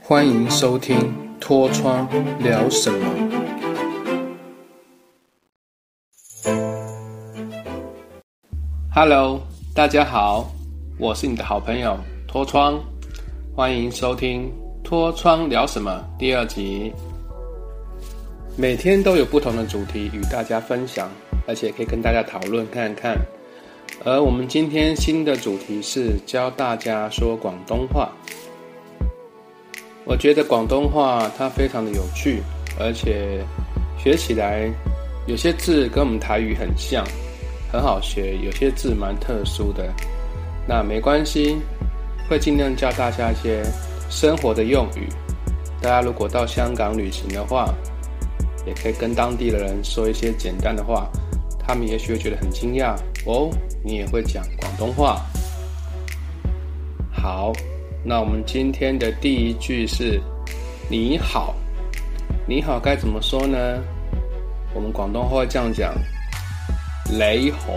欢迎收听《脱窗聊什么》。Hello，大家好，我是你的好朋友脱窗，欢迎收听《脱窗聊什么》第二集。每天都有不同的主题与大家分享，而且可以跟大家讨论看看。而我们今天新的主题是教大家说广东话。我觉得广东话它非常的有趣，而且学起来有些字跟我们台语很像，很好学；有些字蛮特殊的。那没关系，会尽量教大家一些生活的用语。大家如果到香港旅行的话，也可以跟当地的人说一些简单的话，他们也许会觉得很惊讶哦。你也会讲广东话。好，那我们今天的第一句是“你好”。你好该怎么说呢？我们广东话这样讲：“你好”。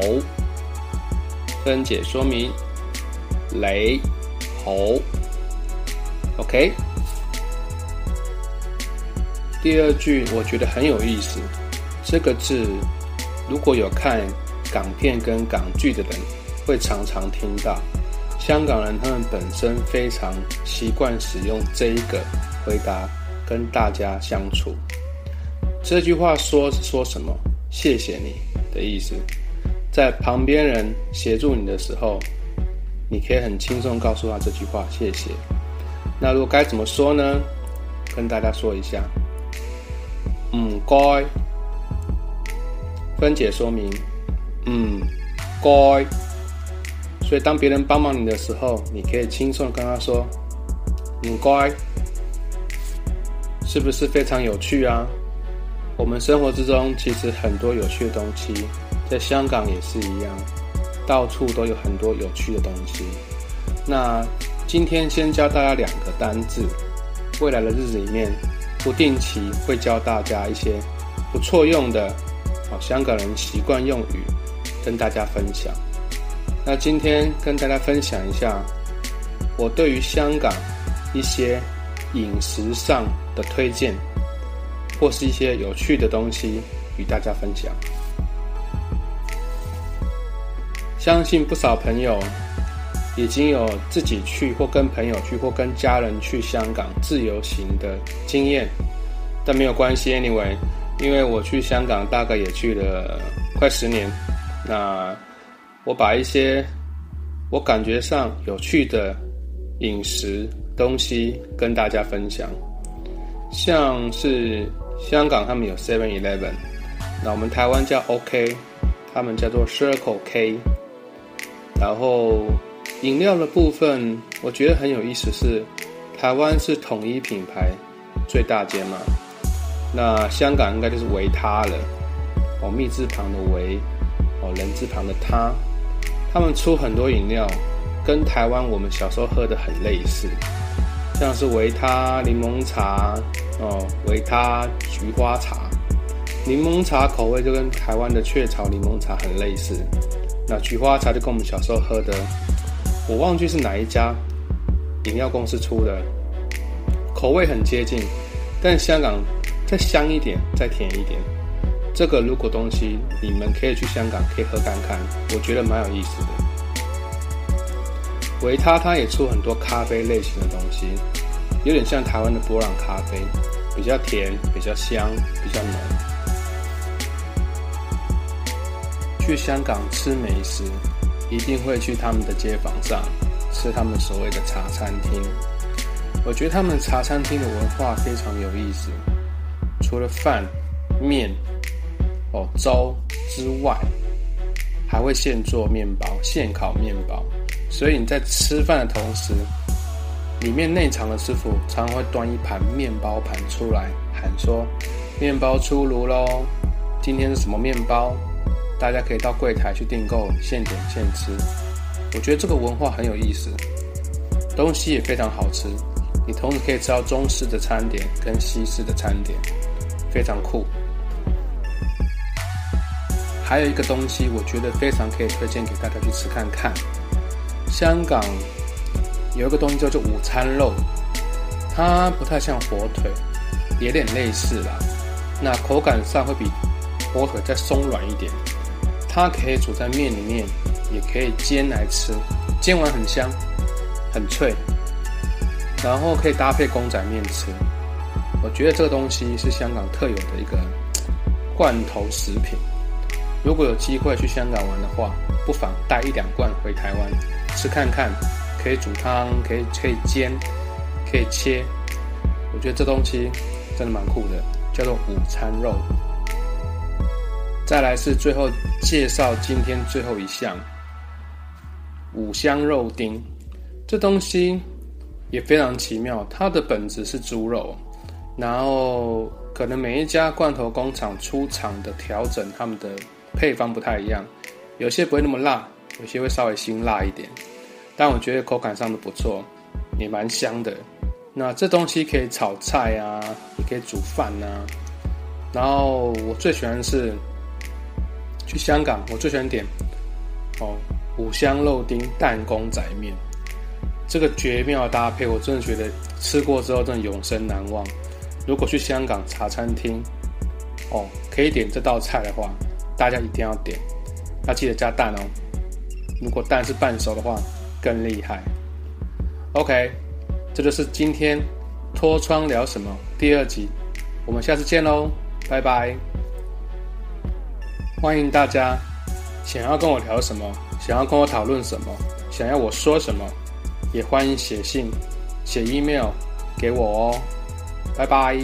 分解说明：“你好”。OK。第二句我觉得很有意思，这个字如果有看港片跟港剧的人，会常常听到。香港人他们本身非常习惯使用这一个回答跟大家相处。这句话说说什么？谢谢你的意思。在旁边人协助你的时候，你可以很轻松告诉他这句话谢谢。那如果该怎么说呢？跟大家说一下。唔该，分解说明，嗯该。所以当别人帮忙你的时候，你可以轻松的跟他说，你乖，是不是非常有趣啊？我们生活之中其实很多有趣的东西，在香港也是一样，到处都有很多有趣的东西。那今天先教大家两个单字，未来的日子里面。不定期会教大家一些不错用的好，香港人习惯用语，跟大家分享。那今天跟大家分享一下我对于香港一些饮食上的推荐，或是一些有趣的东西与大家分享。相信不少朋友已经有自己去或跟朋友去或跟家人去香港自由行的经验，但没有关系，anyway，因为我去香港大概也去了快十年，那我把一些我感觉上有趣的饮食东西跟大家分享，像是香港他们有 Seven Eleven，那我们台湾叫 OK，他们叫做 Circle K，然后。饮料的部分，我觉得很有意思，是台湾是统一品牌最大间嘛，那香港应该就是维他了，哦，蜜字旁的维，哦，人字旁的他，他们出很多饮料，跟台湾我们小时候喝的很类似，像是维他柠檬茶，哦，维他菊花茶，柠檬茶口味就跟台湾的雀巢柠檬茶很类似，那菊花茶就跟我们小时候喝的。我忘记是哪一家饮料公司出的，口味很接近，但香港再香一点，再甜一点。这个如果东西你们可以去香港可以喝看看，我觉得蛮有意思的。维他它也出很多咖啡类型的东西，有点像台湾的波朗咖啡，比较甜，比较香，比较浓。去香港吃美食。一定会去他们的街坊上吃他们所谓的茶餐厅。我觉得他们茶餐厅的文化非常有意思，除了饭、面、哦粥之外，还会现做面包、现烤面包。所以你在吃饭的同时，里面内场的师傅常常会端一盘面包盘出来，喊说：“面包出炉喽！今天是什么面包？”大家可以到柜台去订购，现点现吃。我觉得这个文化很有意思，东西也非常好吃。你同时可以吃到中式的餐点跟西式的餐点，非常酷。还有一个东西，我觉得非常可以推荐给大家去吃看看。香港有一个东西叫做午餐肉，它不太像火腿，有点类似啦。那口感上会比火腿再松软一点。它可以煮在面里面，也可以煎来吃，煎完很香，很脆，然后可以搭配公仔面吃。我觉得这个东西是香港特有的一个罐头食品。如果有机会去香港玩的话，不妨带一两罐回台湾吃看看。可以煮汤，可以可以煎，可以切。我觉得这东西真的蛮酷的，叫做午餐肉。再来是最后介绍今天最后一项五香肉丁，这东西也非常奇妙。它的本质是猪肉，然后可能每一家罐头工厂出厂的调整，他们的配方不太一样，有些不会那么辣，有些会稍微辛辣一点。但我觉得口感上都不错，也蛮香的。那这东西可以炒菜啊，也可以煮饭啊。然后我最喜欢是。去香港，我最喜欢点哦五香肉丁蛋公仔面，这个绝妙搭配，我真的觉得吃过之后真的永生难忘。如果去香港茶餐厅，哦可以点这道菜的话，大家一定要点，要记得加蛋哦。如果蛋是半熟的话，更厉害。OK，这就是今天脱窗聊什么第二集，我们下次见喽，拜拜。欢迎大家，想要跟我聊什么，想要跟我讨论什么，想要我说什么，也欢迎写信、写 email 给我哦。拜拜。